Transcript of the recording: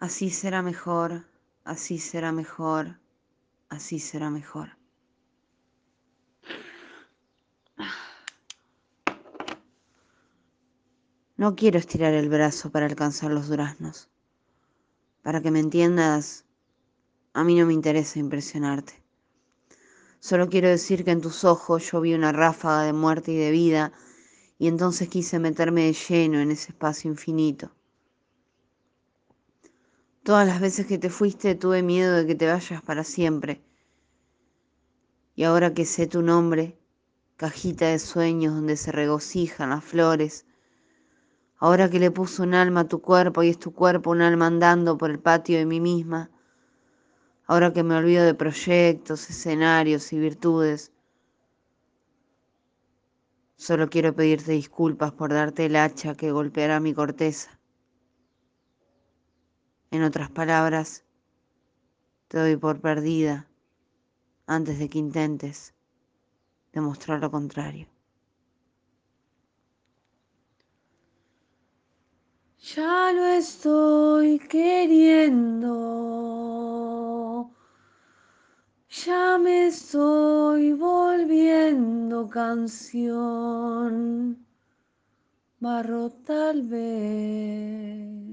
Así será mejor, así será mejor, así será mejor. No quiero estirar el brazo para alcanzar los duraznos. Para que me entiendas, a mí no me interesa impresionarte. Solo quiero decir que en tus ojos yo vi una ráfaga de muerte y de vida y entonces quise meterme de lleno en ese espacio infinito. Todas las veces que te fuiste tuve miedo de que te vayas para siempre. Y ahora que sé tu nombre, cajita de sueños donde se regocijan las flores, ahora que le puso un alma a tu cuerpo y es tu cuerpo un alma andando por el patio de mí misma, ahora que me olvido de proyectos, escenarios y virtudes, solo quiero pedirte disculpas por darte el hacha que golpeará mi corteza en otras palabras, te doy por perdida antes de que intentes demostrar lo contrario. Ya lo estoy queriendo, ya me estoy volviendo canción, barro tal vez.